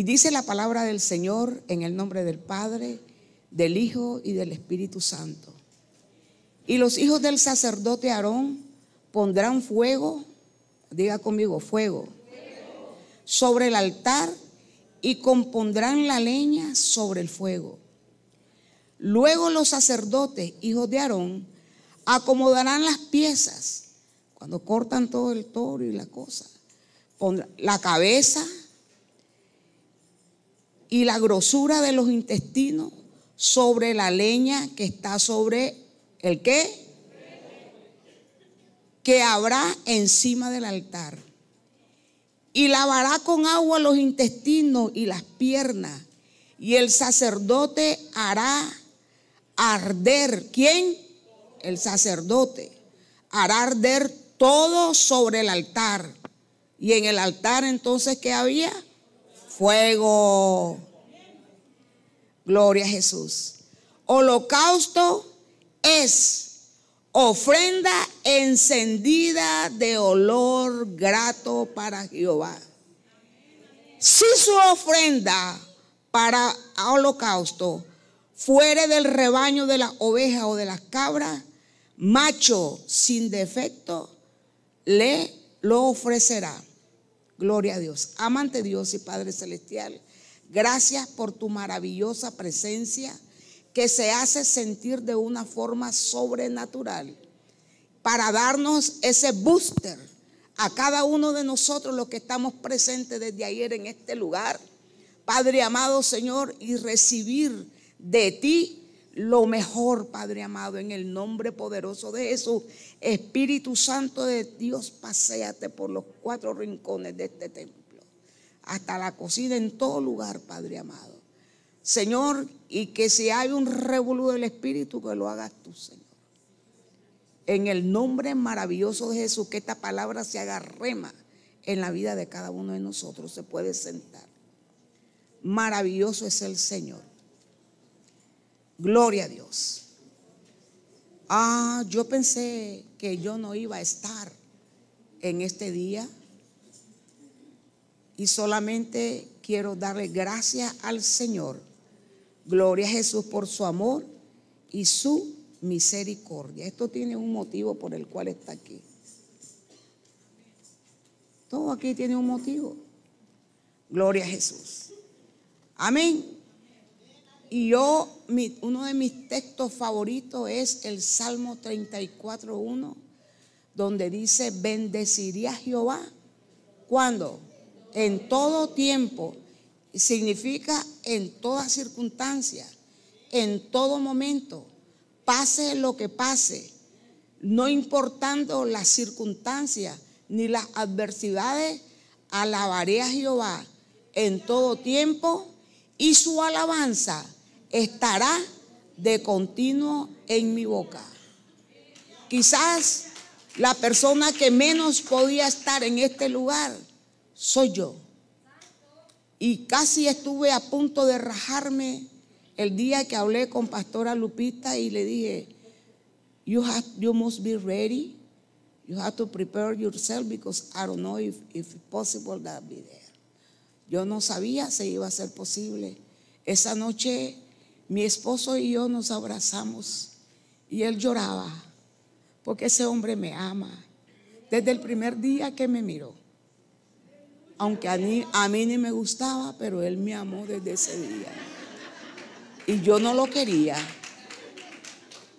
Y dice la palabra del Señor en el nombre del Padre, del Hijo y del Espíritu Santo. Y los hijos del sacerdote Aarón pondrán fuego, diga conmigo, fuego, sobre el altar y compondrán la leña sobre el fuego. Luego los sacerdotes, hijos de Aarón, acomodarán las piezas cuando cortan todo el toro y la cosa. La cabeza y la grosura de los intestinos sobre la leña que está sobre el qué? Que habrá encima del altar. Y lavará con agua los intestinos y las piernas. Y el sacerdote hará arder. ¿Quién? El sacerdote. Hará arder todo sobre el altar. Y en el altar entonces, ¿qué había? Fuego. Gloria a Jesús. Holocausto es ofrenda encendida de olor grato para Jehová. Si su ofrenda para holocausto fuere del rebaño de la oveja o de las cabras, macho sin defecto, le lo ofrecerá. Gloria a Dios. Amante Dios y Padre Celestial, gracias por tu maravillosa presencia que se hace sentir de una forma sobrenatural para darnos ese booster a cada uno de nosotros los que estamos presentes desde ayer en este lugar. Padre amado Señor, y recibir de ti lo mejor, Padre amado, en el nombre poderoso de Jesús. Espíritu Santo de Dios, paséate por los cuatro rincones de este templo, hasta la cocina, en todo lugar, Padre amado. Señor, y que si hay un revolú del Espíritu, que lo hagas tú, Señor. En el nombre maravilloso de Jesús, que esta palabra se haga rema en la vida de cada uno de nosotros. Se puede sentar. Maravilloso es el Señor. Gloria a Dios. Ah, yo pensé que yo no iba a estar en este día. Y solamente quiero darle gracias al Señor Gloria a Jesús por su amor y su misericordia. Esto tiene un motivo por el cual está aquí. Todo aquí tiene un motivo. Gloria a Jesús. Amén. Y yo, uno de mis textos favoritos es el Salmo 34.1, donde dice, bendeciré a Jehová. ¿Cuándo? En todo tiempo significa en toda circunstancia, en todo momento, pase lo que pase, no importando las circunstancias ni las adversidades, alabaré a Jehová en todo tiempo y su alabanza estará de continuo en mi boca. Quizás la persona que menos podía estar en este lugar soy yo. Y casi estuve a punto de rajarme el día que hablé con Pastora Lupita y le dije, you, have, you must be ready. You have to prepare yourself because I don't know if, if it's possible that be there. Yo no sabía si iba a ser posible. Esa noche mi esposo y yo nos abrazamos y él lloraba porque ese hombre me ama desde el primer día que me miró aunque a mí, a mí ni me gustaba, pero él me amó desde ese día. Y yo no lo quería,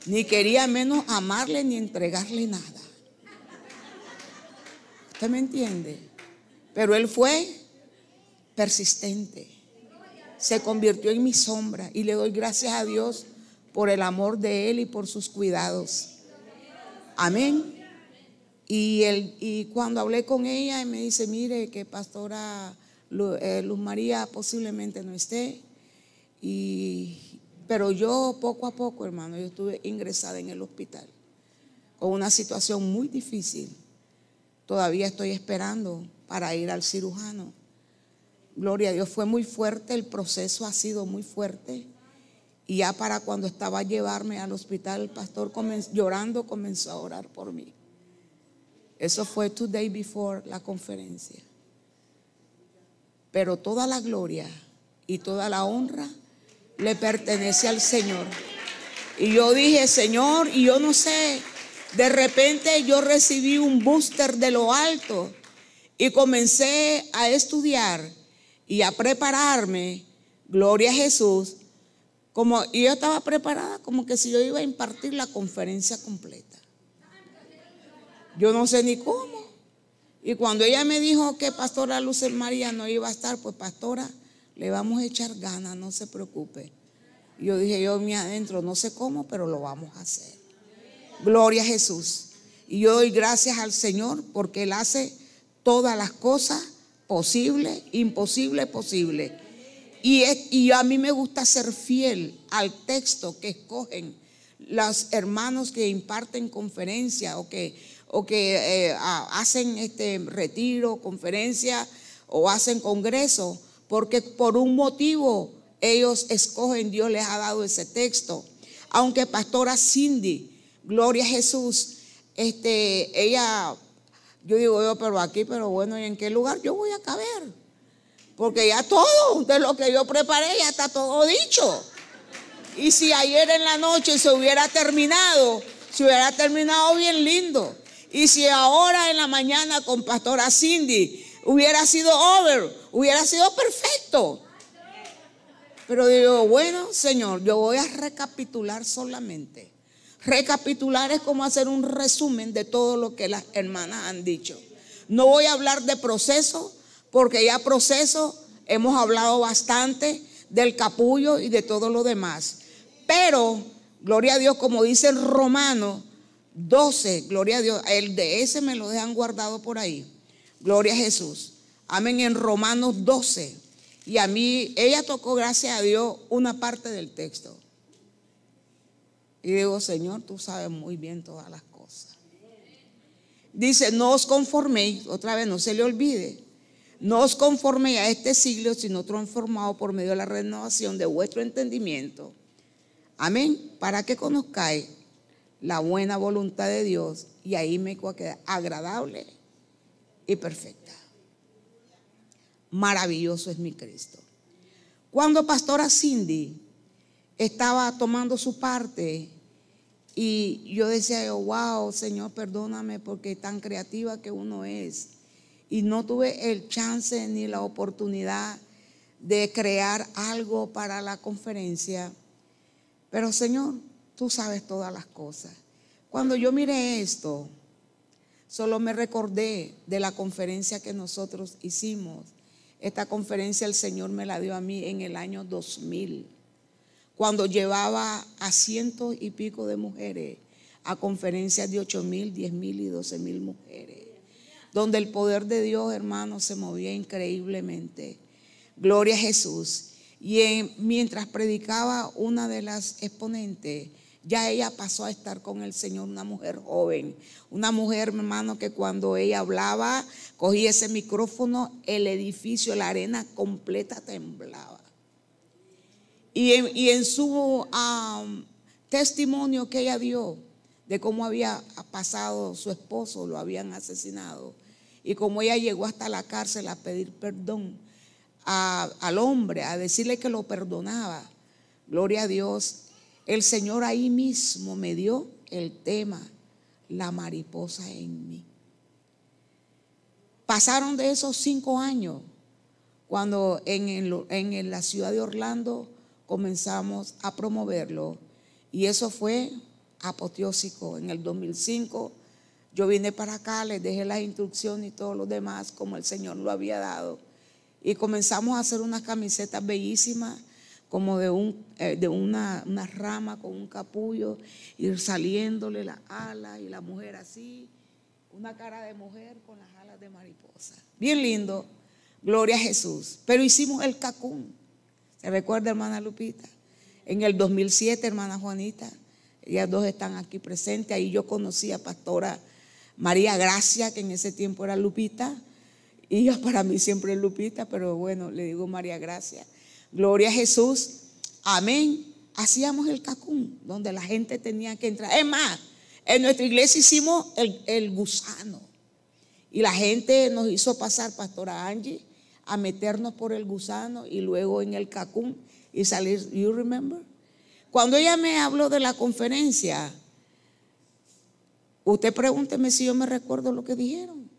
ni quería menos amarle ni entregarle nada. ¿Usted me entiende? Pero él fue persistente. Se convirtió en mi sombra y le doy gracias a Dios por el amor de él y por sus cuidados. Amén. Y, y cuando hablé con ella, me dice, mire que pastora eh, Luz María posiblemente no esté. Y, pero yo poco a poco, hermano, yo estuve ingresada en el hospital con una situación muy difícil. Todavía estoy esperando para ir al cirujano. Gloria a Dios, fue muy fuerte, el proceso ha sido muy fuerte. Y ya para cuando estaba a llevarme al hospital, el pastor llorando comenzó a orar por mí. Eso fue two days before la conferencia. pero toda la gloria y toda la honra le pertenece al Señor. Y yo dije, Señor, y yo no sé, de repente yo recibí un booster de lo alto y comencé a estudiar y a prepararme, gloria a Jesús, como y yo estaba preparada como que si yo iba a impartir la conferencia completa. Yo no sé ni cómo. Y cuando ella me dijo que Pastora Luz María no iba a estar, pues Pastora, le vamos a echar ganas, no se preocupe. Yo dije, yo me adentro, no sé cómo, pero lo vamos a hacer. Gloria a Jesús. Y yo doy gracias al Señor porque Él hace todas las cosas posibles, imposibles, posibles. Y, y a mí me gusta ser fiel al texto que escogen los hermanos que imparten conferencia o que, o que eh, hacen este retiro, conferencia o hacen congreso, porque por un motivo ellos escogen, Dios les ha dado ese texto. Aunque pastora Cindy, gloria a Jesús, este, ella, yo digo yo, pero aquí, pero bueno, ¿y en qué lugar yo voy a caber? Porque ya todo de lo que yo preparé ya está todo dicho. Y si ayer en la noche se hubiera terminado, se hubiera terminado bien lindo. Y si ahora en la mañana con Pastora Cindy hubiera sido over, hubiera sido perfecto. Pero digo, bueno, Señor, yo voy a recapitular solamente. Recapitular es como hacer un resumen de todo lo que las hermanas han dicho. No voy a hablar de proceso, porque ya proceso hemos hablado bastante del capullo y de todo lo demás. Pero, gloria a Dios, como dice el romano 12, gloria a Dios, el de ese me lo dejan guardado por ahí. Gloria a Jesús. Amén, en Romanos 12. Y a mí, ella tocó, gracias a Dios, una parte del texto. Y digo, Señor, tú sabes muy bien todas las cosas. Dice, no os conforméis, otra vez no se le olvide, no os conforméis a este siglo, sino transformado por medio de la renovación de vuestro entendimiento. Amén. Para que conozcáis la buena voluntad de Dios y ahí me queda agradable y perfecta. Maravilloso es mi Cristo. Cuando Pastora Cindy estaba tomando su parte y yo decía, wow, Señor, perdóname porque tan creativa que uno es y no tuve el chance ni la oportunidad de crear algo para la conferencia. Pero Señor, tú sabes todas las cosas. Cuando yo miré esto, solo me recordé de la conferencia que nosotros hicimos. Esta conferencia el Señor me la dio a mí en el año 2000, cuando llevaba a cientos y pico de mujeres a conferencias de 8 mil, 10 mil y 12 mil mujeres donde el poder de Dios, hermano, se movía increíblemente. Gloria a Jesús. Y mientras predicaba una de las exponentes, ya ella pasó a estar con el Señor, una mujer joven, una mujer, hermano, que cuando ella hablaba, cogía ese micrófono, el edificio, la arena completa temblaba. Y en, su testimonio que ella dio de cómo había pasado su esposo, lo habían asesinado, y como ella llegó hasta la cárcel a pedir perdón al hombre, a decirle que lo perdonaba, gloria a Dios, el Señor ahí mismo me dio el tema, la mariposa en mí. Pasaron de esos cinco años cuando en, la ciudad de Orlando comenzamos a promoverlo y eso fue apoteósico en el 2005 yo vine para acá, les dejé las instrucciones y todo lo demás como el Señor lo había dado. Y comenzamos a hacer unas camisetas bellísimas, como de, un, eh, de una, rama con un capullo, ir saliéndole la ala y la mujer así, una cara de mujer con las alas de mariposa. Bien lindo, gloria a Jesús. Pero hicimos el cacún. ¿Se recuerda, hermana Lupita? En el 2007, hermana Juanita, ellas dos están aquí presentes. Ahí yo conocí a Pastora María Gracia, que en ese tiempo era Lupita, y para mí siempre es Lupita, pero bueno, le digo María Gracia. Gloria a Jesús. Amén. Hacíamos el cacún, donde la gente tenía que entrar. Es más, en nuestra iglesia hicimos el, el gusano. Y la gente nos hizo pasar, Pastora Angie, a meternos por el gusano y luego en el cacún y salir, you remember? Cuando ella me habló de la conferencia, usted pregúnteme si yo me recuerdo lo que dijeron.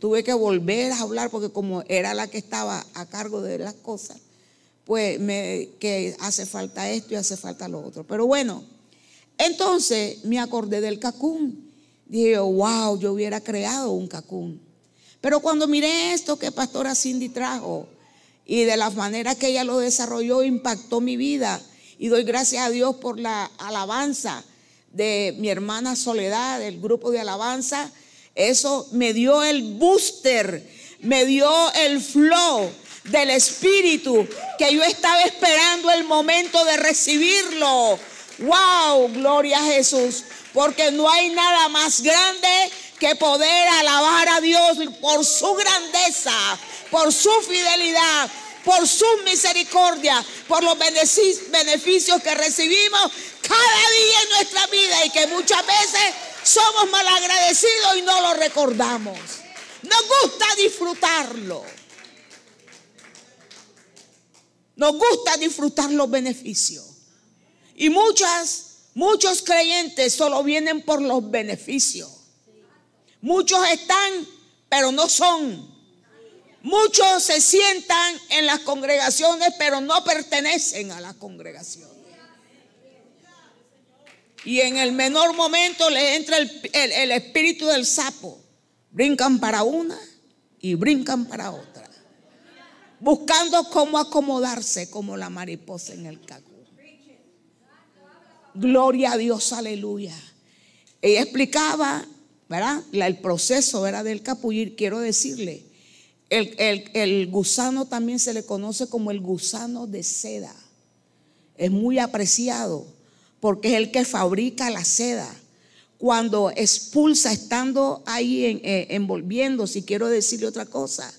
Tuve que volver a hablar porque como era la que estaba a cargo de las cosas, pues me, que hace falta esto y hace falta lo otro. Pero bueno, entonces me acordé del cacún. Dije, wow, yo hubiera creado un cacún. Pero cuando miré esto que Pastora Cindy trajo y de la manera que ella lo desarrolló, impactó mi vida. Y doy gracias a Dios por la alabanza de mi hermana Soledad, del grupo de alabanza. Eso me dio el booster, me dio el flow del Espíritu que yo estaba esperando el momento de recibirlo. ¡Wow! Gloria a Jesús. Porque no hay nada más grande que poder alabar a Dios por su grandeza, por su fidelidad, por su misericordia, por los beneficios que recibimos cada día en nuestra vida y que muchas veces somos malagradecidos y no lo recordamos. Nos gusta disfrutarlo. Nos gusta disfrutar los beneficios. Y muchas, muchos creyentes solo vienen por los beneficios. Muchos están, pero no son. Muchos se sientan en las congregaciones, pero no pertenecen a la congregación. Y en el menor momento le entra el, el espíritu del sapo. Brincan para una y brincan para otra. Buscando cómo acomodarse como la mariposa en el caco. Gloria a Dios, aleluya. Ella explicaba ¿verdad? El proceso era del capullir, quiero decirle, el, gusano también se le conoce como el gusano de seda. Es muy apreciado porque es el que fabrica la seda. Cuando expulsa, estando ahí eh, envolviendo, si quiero decirle otra cosa,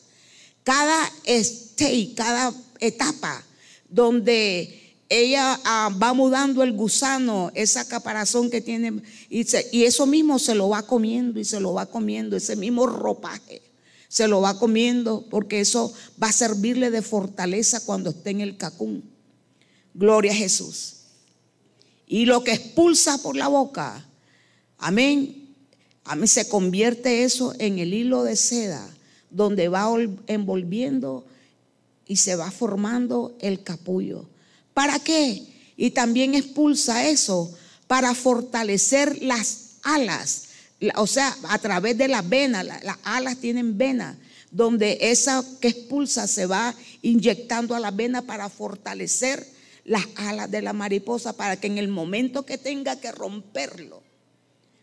cada stage, cada etapa donde ella ah, va mudando el gusano, esa caparazón que tiene, y, eso mismo se lo va comiendo y se lo va comiendo, ese mismo ropaje se lo va comiendo, porque eso va a servirle de fortaleza cuando esté en el cacún. Gloria a Jesús. Y lo que expulsa por la boca, amén, a mí se convierte eso en el hilo de seda, donde va envolviendo y se va formando el capullo. ¿Para qué? Y también expulsa eso para fortalecer las alas. O sea, a través de las venas, las alas tienen venas, donde esa que expulsa se va inyectando a la vena para fortalecer las alas de la mariposa, para que en el momento que tenga que romperlo,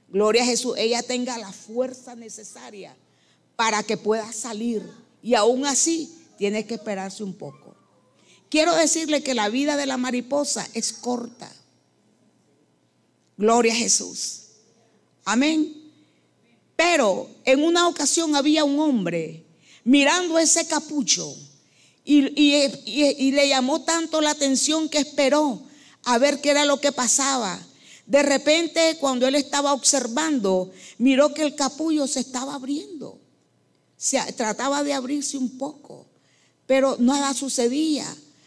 gloria a Jesús, ella tenga la fuerza necesaria para que pueda salir. Y aún así, tiene que esperarse un poco. Quiero decirle que la vida de la mariposa es corta. Gloria a Jesús. Amén. Pero en una ocasión había un hombre mirando ese capucho y, le llamó tanto la atención que esperó a ver qué era lo que pasaba. De repente, cuando él estaba observando, miró que el capullo se estaba abriendo. Se trataba de abrirse un poco, pero nada sucedía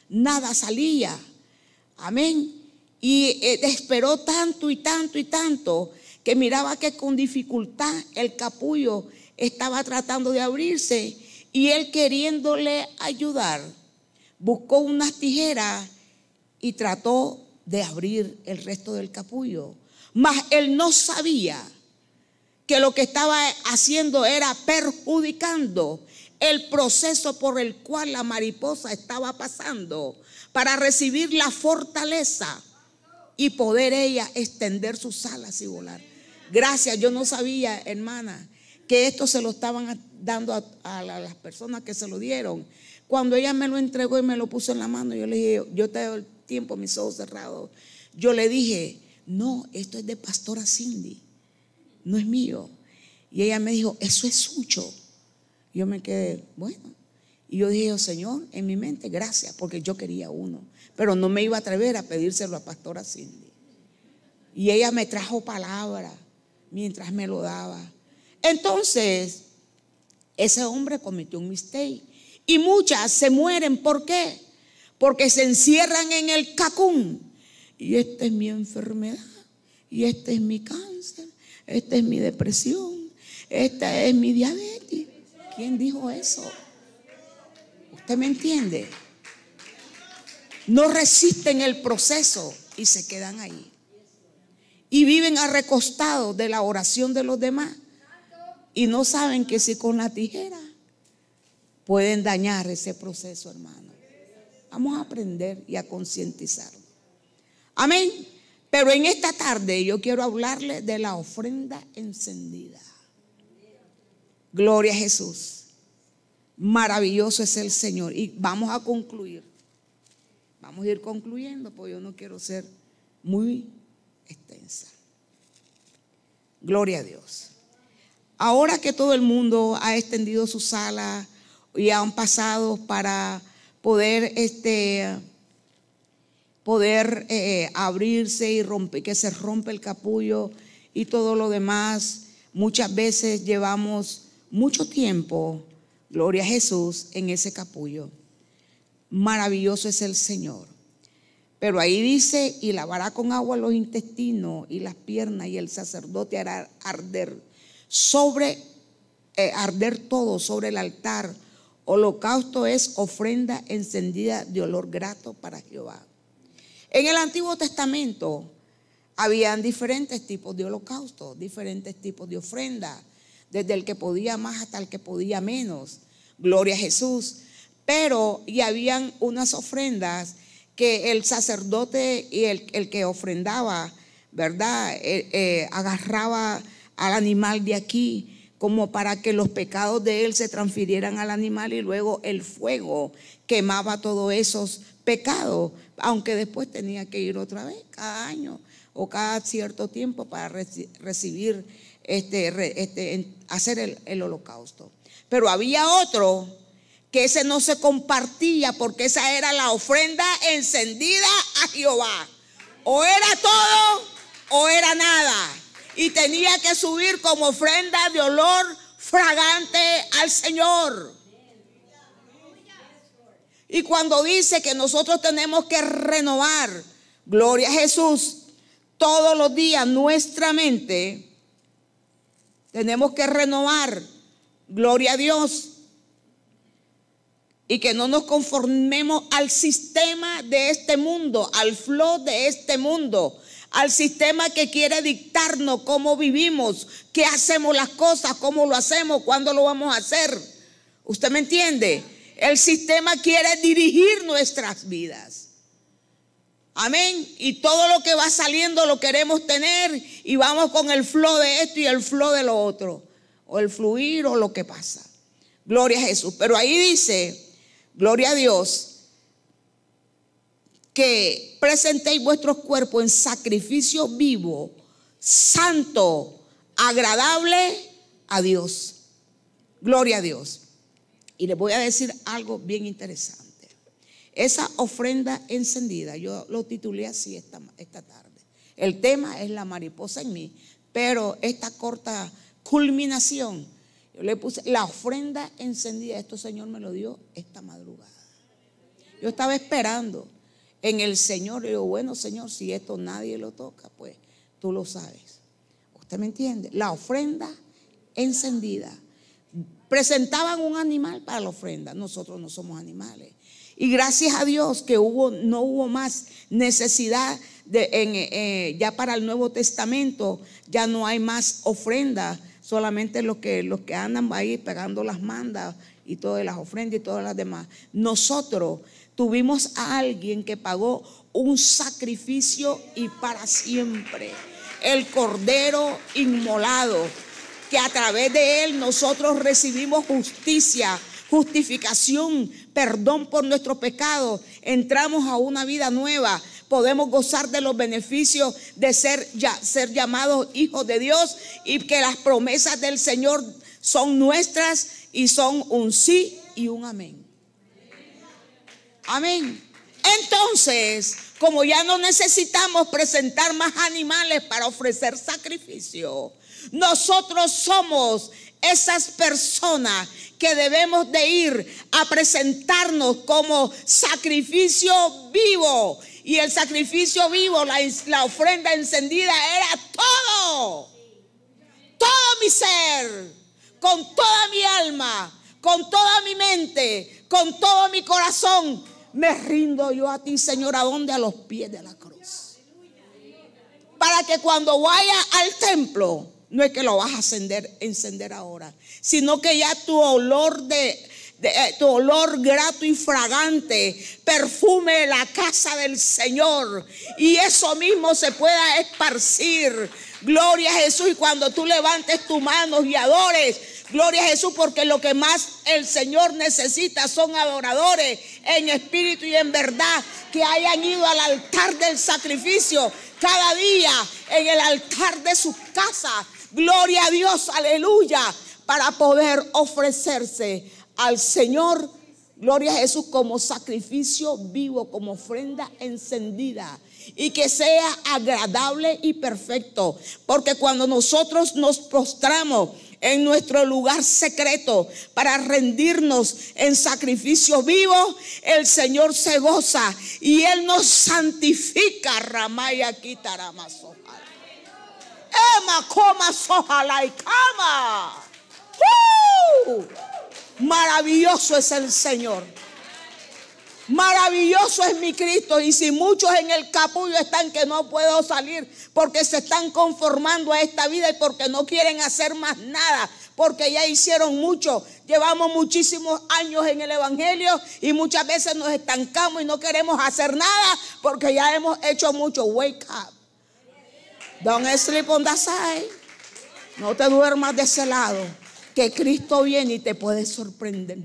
nada salía. Amén. Y eh, esperó tanto y tanto y tanto que miraba que con dificultad el capullo estaba tratando de abrirse y él queriéndole ayudar, buscó unas tijeras y trató de abrir el resto del capullo. Mas él no sabía que lo que estaba haciendo era perjudicando el proceso por el cual la mariposa estaba pasando para recibir la fortaleza y poder ella extender sus alas y volar. Gracias, yo no sabía, hermana, que esto se lo estaban dando a, las personas que se lo dieron. Cuando ella me lo entregó y me lo puso en la mano, yo le dije, yo te doy el tiempo, mis ojos cerrados. Yo le dije, no, esto es de Pastora Cindy, no es mío. Y ella me dijo, eso es suyo. Yo me quedé, bueno. Y yo dije, Señor, en mi mente, gracias, porque yo quería uno. Pero no me iba a atrever a pedírselo a Pastora Cindy. Y ella me trajo palabra mientras me lo daba. Entonces, ese hombre cometió un mistake Y muchas se mueren. ¿Por qué? Porque se encierran en el cacún. Y esta es mi enfermedad. Y este es mi cáncer. Esta es mi depresión. Esta es mi diabetes. ¿Quién dijo eso? ¿Usted me entiende? No resisten el proceso y se quedan ahí. Y viven arrecostados de la oración de los demás. Y no saben que si con la tijera pueden dañar ese proceso, hermano. Vamos a aprender y a concientizar. Amén. Pero en esta tarde yo quiero hablarle de la ofrenda encendida. Gloria a Jesús. Maravilloso es el Señor. Y vamos a concluir. Vamos a ir concluyendo, porque yo no quiero ser muy extensa. Gloria a Dios. Ahora que todo el mundo ha extendido su sala y han pasado para poder este poder eh, abrirse y romper, que se rompe el capullo y todo lo demás. Muchas veces llevamos mucho tiempo, gloria a Jesús, en ese capullo. Maravilloso es el Señor. Pero ahí dice, y lavará con agua los intestinos y las piernas, y el sacerdote hará arder sobre, eh, arder todo sobre el altar. Holocausto es ofrenda encendida de olor grato para Jehová. En el Antiguo Testamento habían diferentes tipos de holocausto, diferentes tipos de ofrenda, desde el que podía más hasta el que podía menos. Gloria a Jesús. Pero y habían unas ofrendas que el sacerdote y el, que ofrendaba, ¿verdad? Eh, eh, agarraba al animal de aquí como para que los pecados de él se transfirieran al animal y luego el fuego quemaba todos esos pecados aunque después tenía que ir otra vez cada año o cada cierto tiempo para recibir, este, este hacer el, el holocausto. Pero había otro que ese no se compartía porque esa era la ofrenda encendida a Jehová. O era todo o era nada. Y tenía que subir como ofrenda de olor fragante al Señor. Y cuando dice que nosotros tenemos que renovar, gloria a Jesús, todos los días nuestra mente, tenemos que renovar, gloria a Dios, y que no nos conformemos al sistema de este mundo, al flow de este mundo, al sistema que quiere dictarnos cómo vivimos, qué hacemos las cosas, cómo lo hacemos, cuándo lo vamos a hacer. ¿Usted me entiende? El sistema quiere dirigir nuestras vidas. Amén. Y todo lo que va saliendo lo queremos tener y vamos con el flow de esto y el flow de lo otro. O el fluir o lo que pasa. Gloria a Jesús. Pero ahí dice, gloria a Dios, que presentéis vuestros cuerpos en sacrificio vivo, santo, agradable a Dios. Gloria a Dios. Y les voy a decir algo bien interesante. Esa ofrenda encendida, yo lo titulé así esta, esta tarde. El tema es la mariposa en mí, pero esta corta culminación, yo le puse la ofrenda encendida. Esto Señor me lo dio esta madrugada. Yo estaba esperando en el Señor. Y digo, bueno, Señor, si esto nadie lo toca, pues tú lo sabes. ¿Usted me entiende? La ofrenda encendida presentaban un animal para la ofrenda. Nosotros no somos animales. Y gracias a Dios que hubo, no hubo más necesidad de, eh, ya para el Nuevo Testamento, ya no hay más ofrenda, solamente los que, los que andan ahí pegando las mandas y todas las ofrendas y todas las demás. Nosotros tuvimos a alguien que pagó un sacrificio y para siempre. El cordero inmolado que a través de Él nosotros recibimos justicia, justificación, perdón por nuestro pecado, entramos a una vida nueva, podemos gozar de los beneficios de ser, ya, ser llamados hijos de Dios y que las promesas del Señor son nuestras y son un sí y un amén. Amén. Entonces, como ya no necesitamos presentar más animales para ofrecer sacrificio, nosotros somos esas personas que debemos de ir a presentarnos como sacrificio vivo. Y el sacrificio vivo, la, ofrenda encendida era todo. Todo mi ser, con toda mi alma, con toda mi mente, con todo mi corazón. Me rindo yo a ti, Señor, ¿a dónde? A los pies de la cruz. Para que cuando vaya al templo, no es que lo vas a encender, encender ahora, sino que ya tu olor de, eh, tu olor grato y fragante perfume la casa del Señor. Y eso mismo se pueda esparcir. Gloria a Jesús. Y cuando tú levantes tus manos y adores, gloria a Jesús porque lo que más el Señor necesita son adoradores en espíritu y en verdad que hayan ido al altar del sacrificio cada día en el altar de sus casas Gloria a Dios, aleluya, para poder ofrecerse al Señor, gloria a Jesús, como sacrificio vivo, como ofrenda encendida y que sea agradable y perfecto. Porque cuando nosotros nos postramos en nuestro lugar secreto para rendirnos en sacrificio vivo, el Señor se goza y Él nos santifica. Ramaya. Ema coma soja y cama. Maravilloso es el Señor. Maravilloso es mi Cristo. Y si muchos en el capullo están que no puedo salir porque se están conformando a esta vida y porque no quieren hacer más nada, porque ya hicieron mucho. Llevamos muchísimos años en el Evangelio y muchas veces nos estancamos y no queremos hacer nada porque ya hemos hecho mucho. Wake up. Don't sleep on that side. No te duermas de ese lado. Que Cristo viene y te puede sorprender.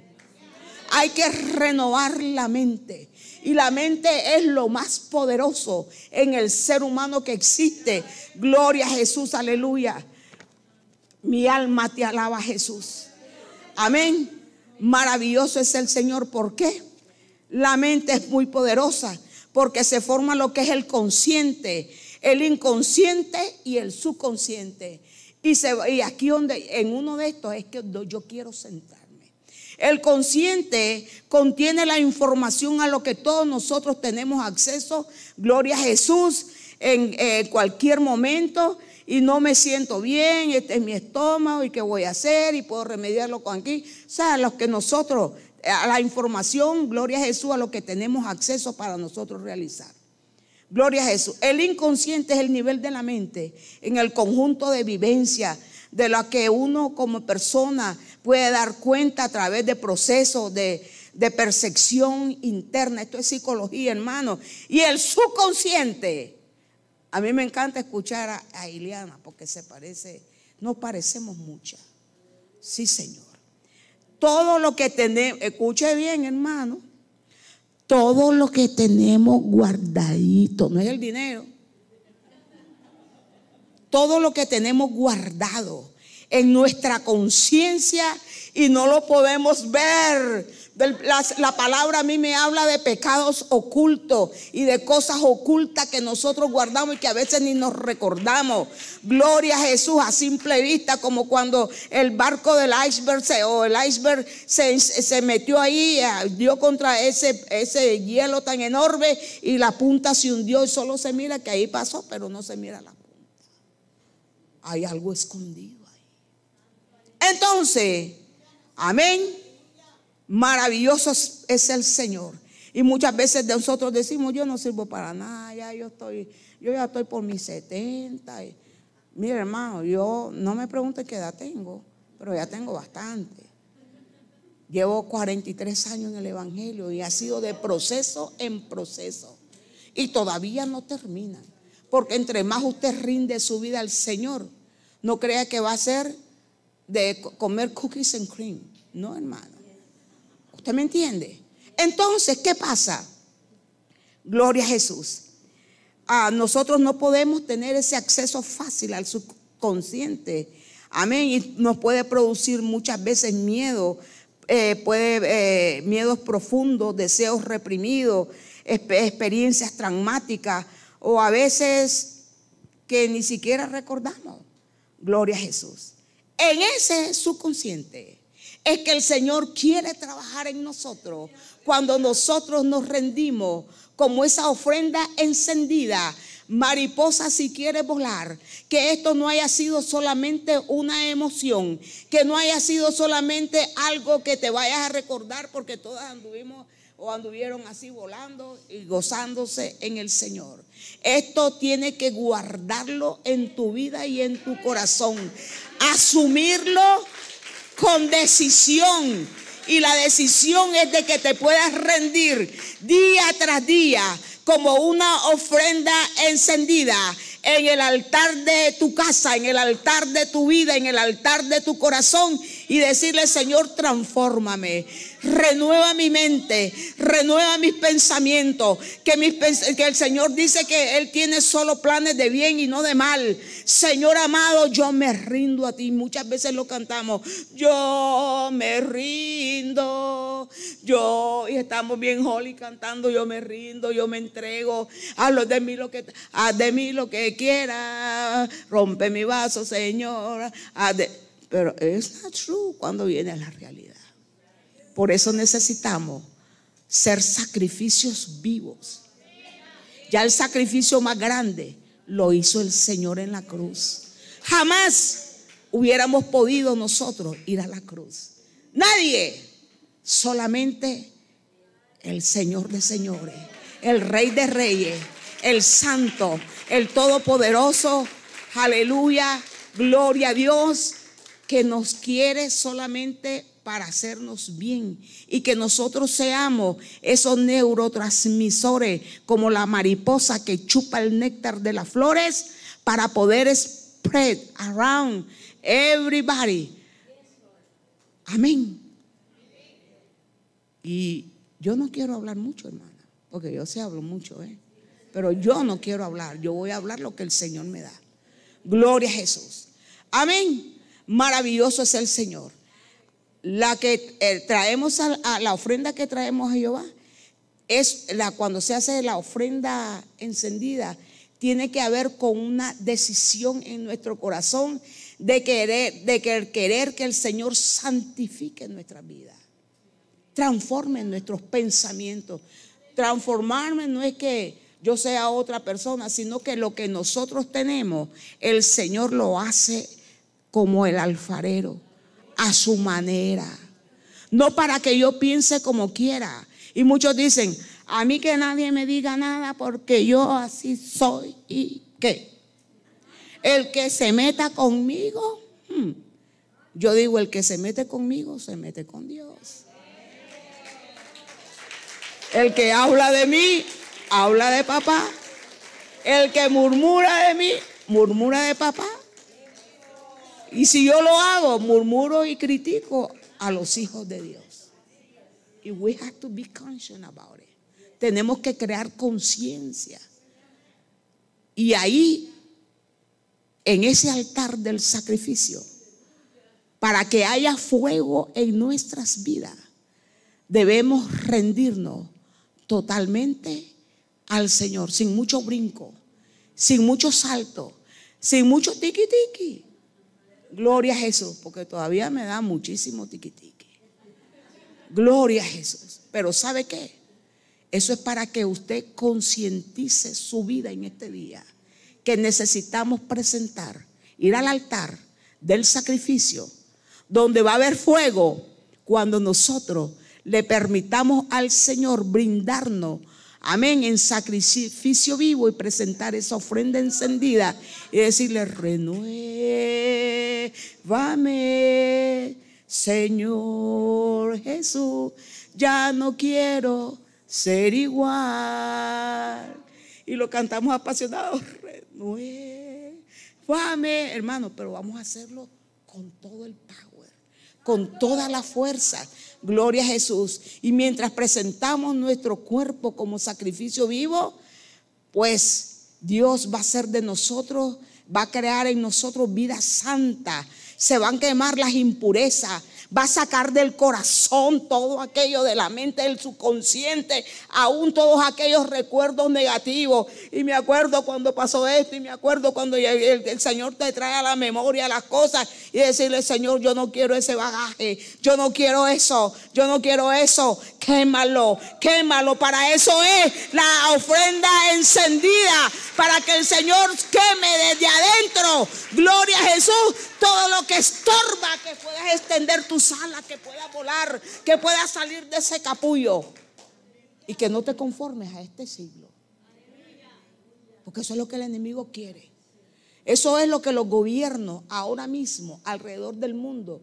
Hay que renovar la mente. Y la mente es lo más poderoso en el ser humano que existe. Gloria a Jesús, aleluya. Mi alma te alaba, Jesús. Amén. Maravilloso es el Señor. ¿Por qué? La mente es muy poderosa porque se forma lo que es el consciente el inconsciente y el subconsciente. Y, se, aquí donde, en uno de estos es que yo quiero sentarme. El consciente contiene la información a lo que todos nosotros tenemos acceso. Gloria a Jesús en eh, cualquier momento. Y no me siento bien, este es mi estómago y qué voy a hacer y puedo remediarlo con aquí. O sea, los que nosotros, a la información, gloria a Jesús, a lo que tenemos acceso para nosotros realizar. Gloria a Jesús. El inconsciente es el nivel de la mente en el conjunto de vivencia de la que uno como persona puede dar cuenta a través de procesos de, percepción interna. Esto es psicología, hermano. Y el subconsciente. A mí me encanta escuchar a, a Iliana porque se parece, nos parecemos mucho. Sí, Señor. Todo lo que tenemos, escuche bien, hermano todo lo que tenemos guardadito, no es el dinero, todo lo que tenemos guardado en nuestra conciencia y no lo podemos ver la, palabra a mí me habla de pecados ocultos y de cosas ocultas que nosotros guardamos y que a veces ni nos recordamos. Gloria a Jesús a simple vista, como cuando el barco del iceberg se, o el iceberg se, metió ahí, eh, dio contra ese, ese hielo tan enorme y la punta se hundió y solo se mira que ahí pasó, pero no se mira la punta. Hay algo escondido ahí. Entonces, amén. Maravilloso es el Señor. Y muchas veces nosotros decimos, yo no sirvo para nada, ya yo estoy, yo ya estoy por mis 70. mire hermano, yo no me pregunte qué edad tengo, pero ya tengo bastante. Llevo 43 años en el Evangelio y ha sido de proceso en proceso. Y todavía no terminan. Porque entre más usted rinde su vida al Señor, no crea que va a ser de comer cookies and cream. No, hermano. ¿Usted me entiende? Entonces, ¿qué pasa? Gloria a Jesús. Ah, nosotros no podemos tener ese acceso fácil al subconsciente. Amén. Y nos puede producir muchas veces miedo, eh, puede, eh, miedos profundos, deseos reprimidos, experiencias traumáticas o a veces que ni siquiera recordamos. Gloria a Jesús. En ese subconsciente es que el Señor quiere trabajar en nosotros cuando nosotros nos rendimos como esa ofrenda encendida. Mariposa si quiere volar, que esto no haya sido solamente una emoción, que no haya sido solamente algo que te vayas a recordar porque todas anduvimos o anduvieron así volando y gozándose en el Señor. Esto tiene que guardarlo en tu vida y en tu corazón. Asumirlo con decisión. Y la decisión es de que te puedas rendir día tras día como una ofrenda encendida en el altar de tu casa, en el altar de tu vida, en el altar de tu corazón y decirle, Señor, transfórmame renueva mi mente, renueva mis pensamientos, que, el Señor dice que Él tiene solo planes de bien y no de mal. Señor amado, yo me rindo a ti. Muchas veces lo cantamos, yo me rindo, yo, y estamos bien holy cantando, yo me rindo, yo me entrego, hazlo de mí lo que, haz de mí lo que quiera, rompe mi vaso, Señor. pero es not true cuando viene la realidad. Por eso necesitamos ser sacrificios vivos. Ya el sacrificio más grande lo hizo el Señor en la cruz. Jamás hubiéramos podido nosotros ir a la cruz. Nadie, solamente el Señor de señores, el Rey de reyes, el Santo, el Todopoderoso. Aleluya, gloria a Dios, que nos quiere solamente para hacernos bien y que nosotros seamos esos neurotransmisores como la mariposa que chupa el néctar de las flores para poder spread around everybody. Amén. Y yo no quiero hablar mucho, hermana, porque yo sí hablo mucho, ¿eh? Pero yo no quiero hablar, yo voy a hablar lo que el Señor me da. Gloria a Jesús. Amén. Maravilloso es el Señor la que eh, traemos a, la ofrenda que traemos a Jehová es la cuando se hace la ofrenda encendida tiene que haber con una decisión en nuestro corazón de querer de que querer que el Señor santifique nuestra vida transforme nuestros pensamientos. Transformarme no es que yo sea otra persona sino que lo que nosotros tenemos el Señor lo hace como el alfarero a su manera. No para que yo piense como quiera. Y muchos dicen, a mí que nadie me diga nada porque yo así soy. ¿Y qué? El que se meta conmigo, hmm, yo digo, el que se mete conmigo, se mete con Dios. El que habla de mí, habla de papá. El que murmura de mí, murmura de papá. Y si yo lo hago, murmuro y critico a los hijos de Dios. Y we have to be conscious about it. Tenemos que crear conciencia. Y ahí, en ese altar del sacrificio, para que haya fuego en nuestras vidas, debemos rendirnos totalmente al Señor, sin mucho brinco, sin mucho salto, sin mucho tiki tiki. Gloria a Jesús, porque todavía me da muchísimo tiquitique. Gloria a Jesús. Pero ¿sabe qué? Eso es para que usted concientice su vida en este día. Que necesitamos presentar, ir al altar del sacrificio, donde va a haber fuego cuando nosotros le permitamos al Señor brindarnos amén, en sacrificio vivo y presentar esa ofrenda encendida y decirle, renuévame, Señor Jesús, ya no quiero ser igual. Y lo cantamos apasionados, renuévame, hermano, pero vamos a hacerlo con todo el power, con toda la fuerza Gloria a Jesús. Y mientras presentamos nuestro cuerpo como sacrificio vivo, pues Dios va a hacer de nosotros, va a crear en nosotros vida santa. Se van a quemar las impurezas, va a sacar del corazón todo aquello de la mente, del subconsciente, aún todos aquellos recuerdos negativos. Y me acuerdo cuando pasó esto, y me acuerdo cuando el, Señor te trae a la memoria las cosas y decirle, Señor, yo no quiero ese bagaje, yo no quiero eso, yo no quiero eso, quémalo, quémalo. Para eso es la ofrenda encendida, para que el Señor queme desde adentro. Gloria a Jesús, todo lo que estorba, que puedas extender tus alas, que puedas volar, que puedas salir de ese capullo. Y que no te conformes a este siglo. Porque eso es lo que el enemigo quiere. Eso es lo que los gobiernos ahora mismo alrededor del mundo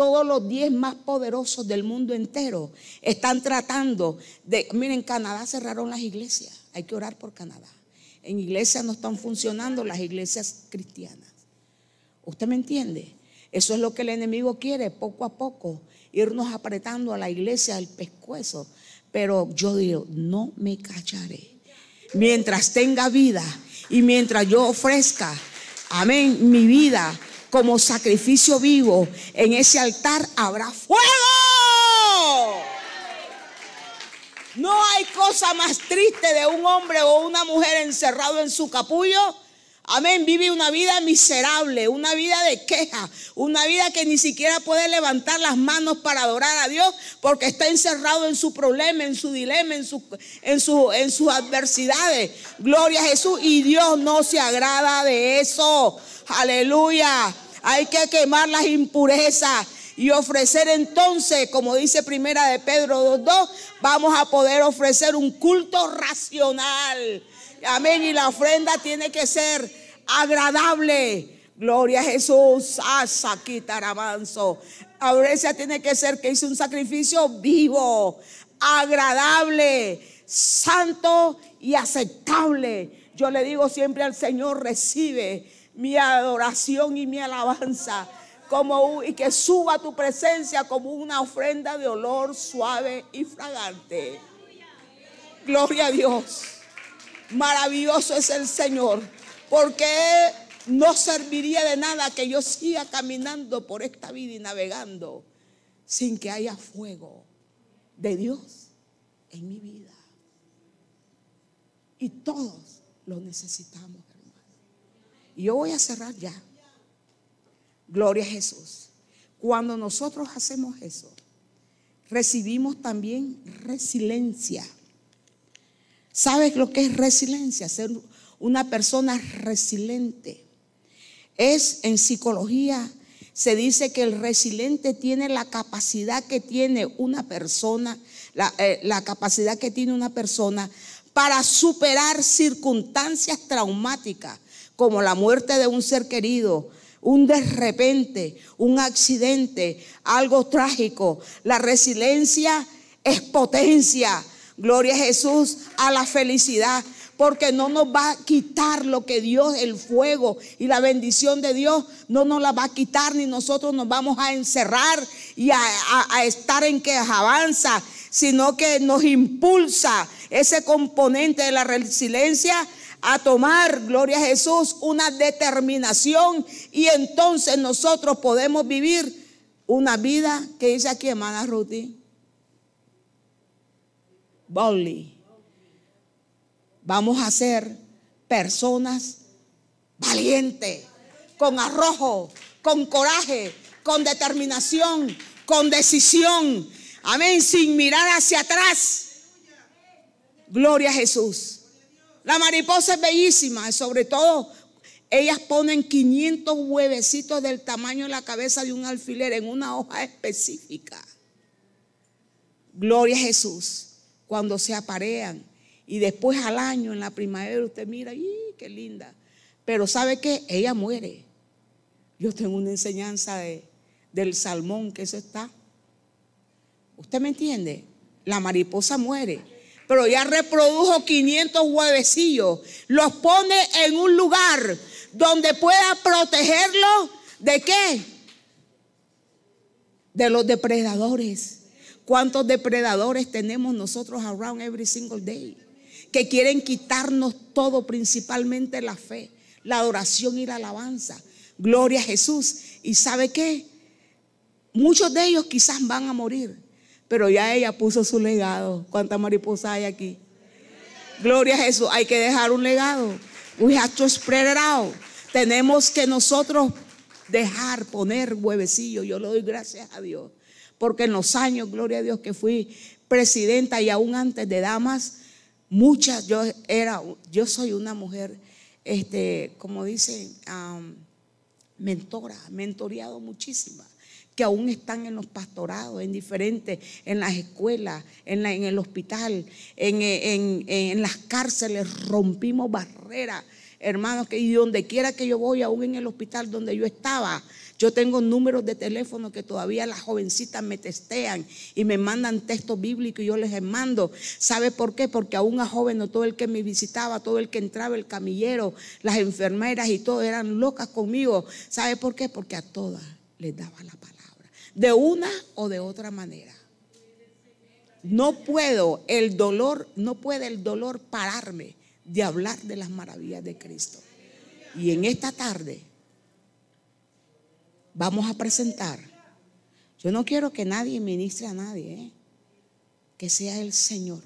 todos los diez más poderosos del mundo entero están tratando de, miren, Canadá cerraron las iglesias, hay que orar por Canadá. En iglesias no están funcionando las iglesias cristianas. ¿Usted me entiende? Eso es lo que el enemigo quiere, poco a poco, irnos apretando a la iglesia del pescuezo. Pero yo digo, no me callaré. Mientras tenga vida y mientras yo ofrezca, amén, mi vida como sacrificio vivo, en ese altar habrá fuego. No hay cosa más triste de un hombre o una mujer encerrado en su capullo. Amén, vive una vida miserable, una vida de queja, una vida que ni siquiera puede levantar las manos para adorar a Dios porque está encerrado en su problema, en su dilema, en, su, en, su, en sus adversidades. Gloria a Jesús y Dios no se agrada de eso. Aleluya. Hay que quemar las impurezas y ofrecer entonces, como dice primera de Pedro 2.2, vamos a poder ofrecer un culto racional. Amén. Y la ofrenda tiene que ser agradable. Gloria a Jesús. Asa taramanzo. La ofrenda tiene que ser que hice un sacrificio vivo, agradable, santo y aceptable. Yo le digo siempre al Señor, recibe mi adoración y mi alabanza. Como, y que suba tu presencia como una ofrenda de olor suave y fragante. Gloria a Dios. Maravilloso es el Señor. Porque no serviría de nada que yo siga caminando por esta vida y navegando sin que haya fuego de Dios en mi vida. Y todos lo necesitamos. Yo voy a cerrar ya. Gloria a Jesús. Cuando nosotros hacemos eso, recibimos también resiliencia. ¿Sabes lo que es resiliencia? Ser una persona resiliente. Es en psicología, se dice que el resiliente tiene la capacidad que tiene una persona, la, eh, la capacidad que tiene una persona para superar circunstancias traumáticas como la muerte de un ser querido, un de repente, un accidente, algo trágico. La resiliencia es potencia. Gloria a Jesús a la felicidad. Porque no nos va a quitar lo que Dios, el fuego y la bendición de Dios, no nos la va a quitar ni nosotros nos vamos a encerrar y a, a estar en que avanza, sino que nos impulsa ese componente de la resiliencia a tomar, gloria a Jesús, una determinación y entonces nosotros podemos vivir una vida que dice aquí, hermana boldly. Vamos a ser personas valientes, con arrojo, con coraje, con determinación, con decisión. Amén, sin mirar hacia atrás. Gloria a Jesús. La mariposa es bellísima, sobre todo ellas ponen 500 huevecitos del tamaño de la cabeza de un alfiler en una hoja específica. Gloria a Jesús. Cuando se aparean y después al año, en la primavera, usted mira, ¡y qué linda! Pero ¿sabe qué? Ella muere. Yo tengo una enseñanza de, del salmón, que eso está. ¿Usted me entiende? La mariposa muere pero ya reprodujo 500 huevecillos. Los pone en un lugar donde pueda protegerlo de qué? De los depredadores. ¿Cuántos depredadores tenemos nosotros around every single day? Que quieren quitarnos todo, principalmente la fe, la adoración y la alabanza. Gloria a Jesús. ¿Y sabe qué? muchos de ellos quizás van a morir, pero ya ella puso su legado. ¿Cuántas mariposas hay aquí? Gloria a Jesús, hay que dejar un legado. We have to spread it out. Tenemos que nosotros dejar, poner huevecillo. Yo le doy gracias a Dios. Porque en los años, gloria a Dios, que fui presidenta y aún antes de damas, muchas, yo era, yo soy una mujer, este, como dicen, mentora, mentoreado muchísimas que aún están en los pastorados, en diferentes, en las escuelas, en, el hospital, en, en, las cárceles, rompimos barreras, hermanos, que y donde quiera que yo voy, aún en el hospital donde yo estaba, yo tengo números de teléfono que todavía las jovencitas me testean y me mandan textos bíblicos y yo les mando. ¿Sabe por qué? Porque aún a jóvenes, todo el que me visitaba, todo el que entraba, el camillero, las enfermeras y todo eran locas conmigo. ¿Sabe por qué? Porque a todas les daba la palabra. De una o de otra manera. No puedo el dolor, no puede el dolor pararme de hablar de las maravillas de Cristo. Y en esta tarde vamos a presentar. Yo no quiero que nadie ministre a nadie, ¿eh? que sea el Señor.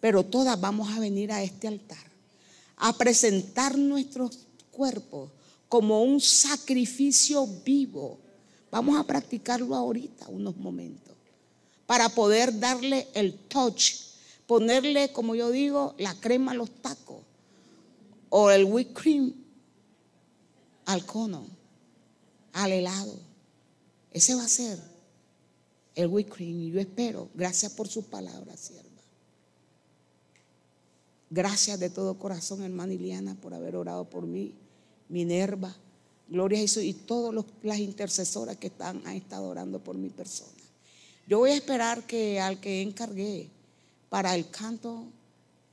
Pero todas vamos a venir a este altar a presentar nuestros cuerpos como un sacrificio vivo. Vamos a practicarlo ahorita, unos momentos, para poder darle el touch, ponerle, como yo digo, la crema a los tacos o el whipped cream al cono al helado. Ese va a ser el whipped Y yo espero, gracias por su palabra, sierva. Gracias de todo corazón, hermana Iliana, por haber orado por mí, Minerva. Gloria a Jesús y todas las intercesoras que están, han estado orando por mi persona. Yo voy a esperar que al que encargué para el canto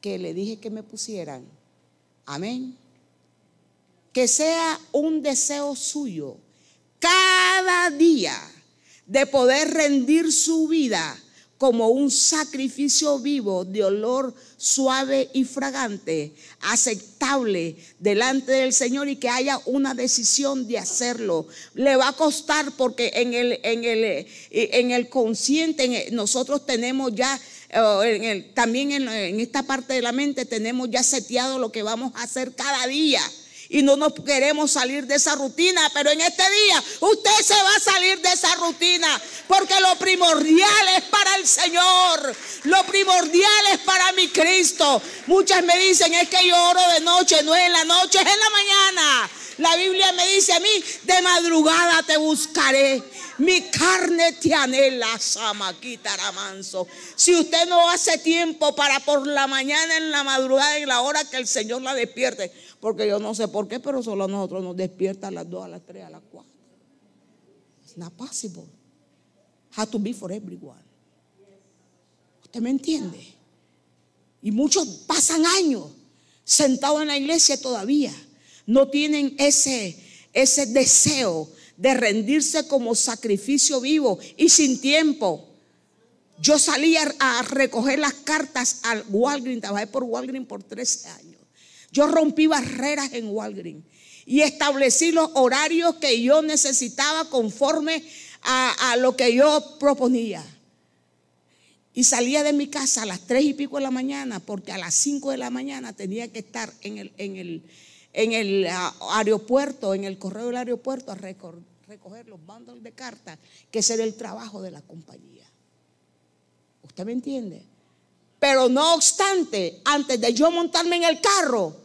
que le dije que me pusieran, amén, que sea un deseo suyo cada día de poder rendir su vida como un sacrificio vivo de olor suave y fragante, aceptable delante del Señor y que haya una decisión de hacerlo. Le va a costar porque en el, en el, en el consciente nosotros tenemos ya, eh, también en esta parte de la mente tenemos ya seteado lo que vamos a hacer cada día y no nos queremos salir de esa rutina, pero en este día usted se va a salir de esa rutina porque lo primordial es para el Señor, lo primordial es para mi Cristo. Muchas me dicen es que yo oro de noche, no es en la noche, es en la mañana. La Biblia me dice a mí, de madrugada te buscaré. Mi carne te anhela, Samaquita manso. Si usted no hace tiempo para por la mañana, en la madrugada, en la hora que el Señor la despierte, porque yo no sé por qué, pero solo a nosotros nos despierta a las 2, a las 3, a las 4. It's not possible. Has to be for everyone. ¿Usted me entiende? Y muchos pasan años sentados en la iglesia todavía. No tienen ese, ese deseo de rendirse como sacrificio vivo y sin tiempo. Yo salí a, recoger las cartas al Walgreens, trabajé por Walgreens por 13 años. Yo rompí barreras en Walgreens y establecí los horarios que yo necesitaba conforme a, lo que yo proponía. Y salía de mi casa a las tres y pico de la mañana porque a las cinco de la mañana tenía que estar en el, en el, en el ah, aeropuerto, en el correo del aeropuerto a recoger los bandos de cartas, que era el trabajo de la compañía. ¿Usted me entiende? Pero no obstante, antes de yo montarme en el carro,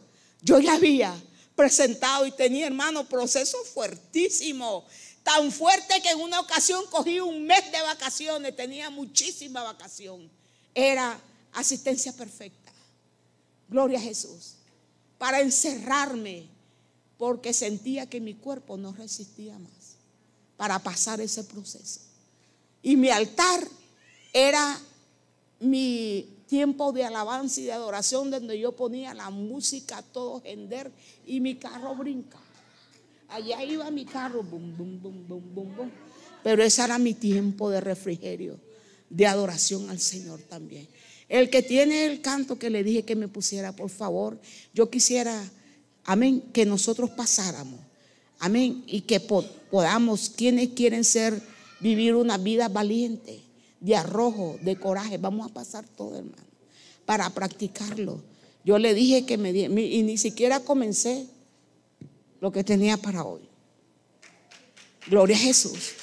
yo ya había presentado y tenía, hermano, proceso fuertísimo. Tan fuerte que en una ocasión cogí un mes de vacaciones, tenía muchísima vacación. Era asistencia perfecta. Gloria a Jesús. Para encerrarme, porque sentía que mi cuerpo no resistía más para pasar ese proceso. Y mi altar era mi tiempo de alabanza y de adoración donde yo ponía la música a todo gender y mi carro brinca. Allá iba mi carro, bum, bum, bum, bum, bum, bum. Pero ese era mi tiempo de refrigerio, de adoración al Señor también. El que tiene el canto que le dije que me pusiera, por favor, yo quisiera, amén, que nosotros pasáramos, amén, y que podamos, quienes quieren ser vivir una vida valiente, de arrojo, de coraje. Vamos a pasar todo, hermano, para practicarlo. Yo le dije que me y ni siquiera comencé lo que tenía para hoy. Gloria a Jesús.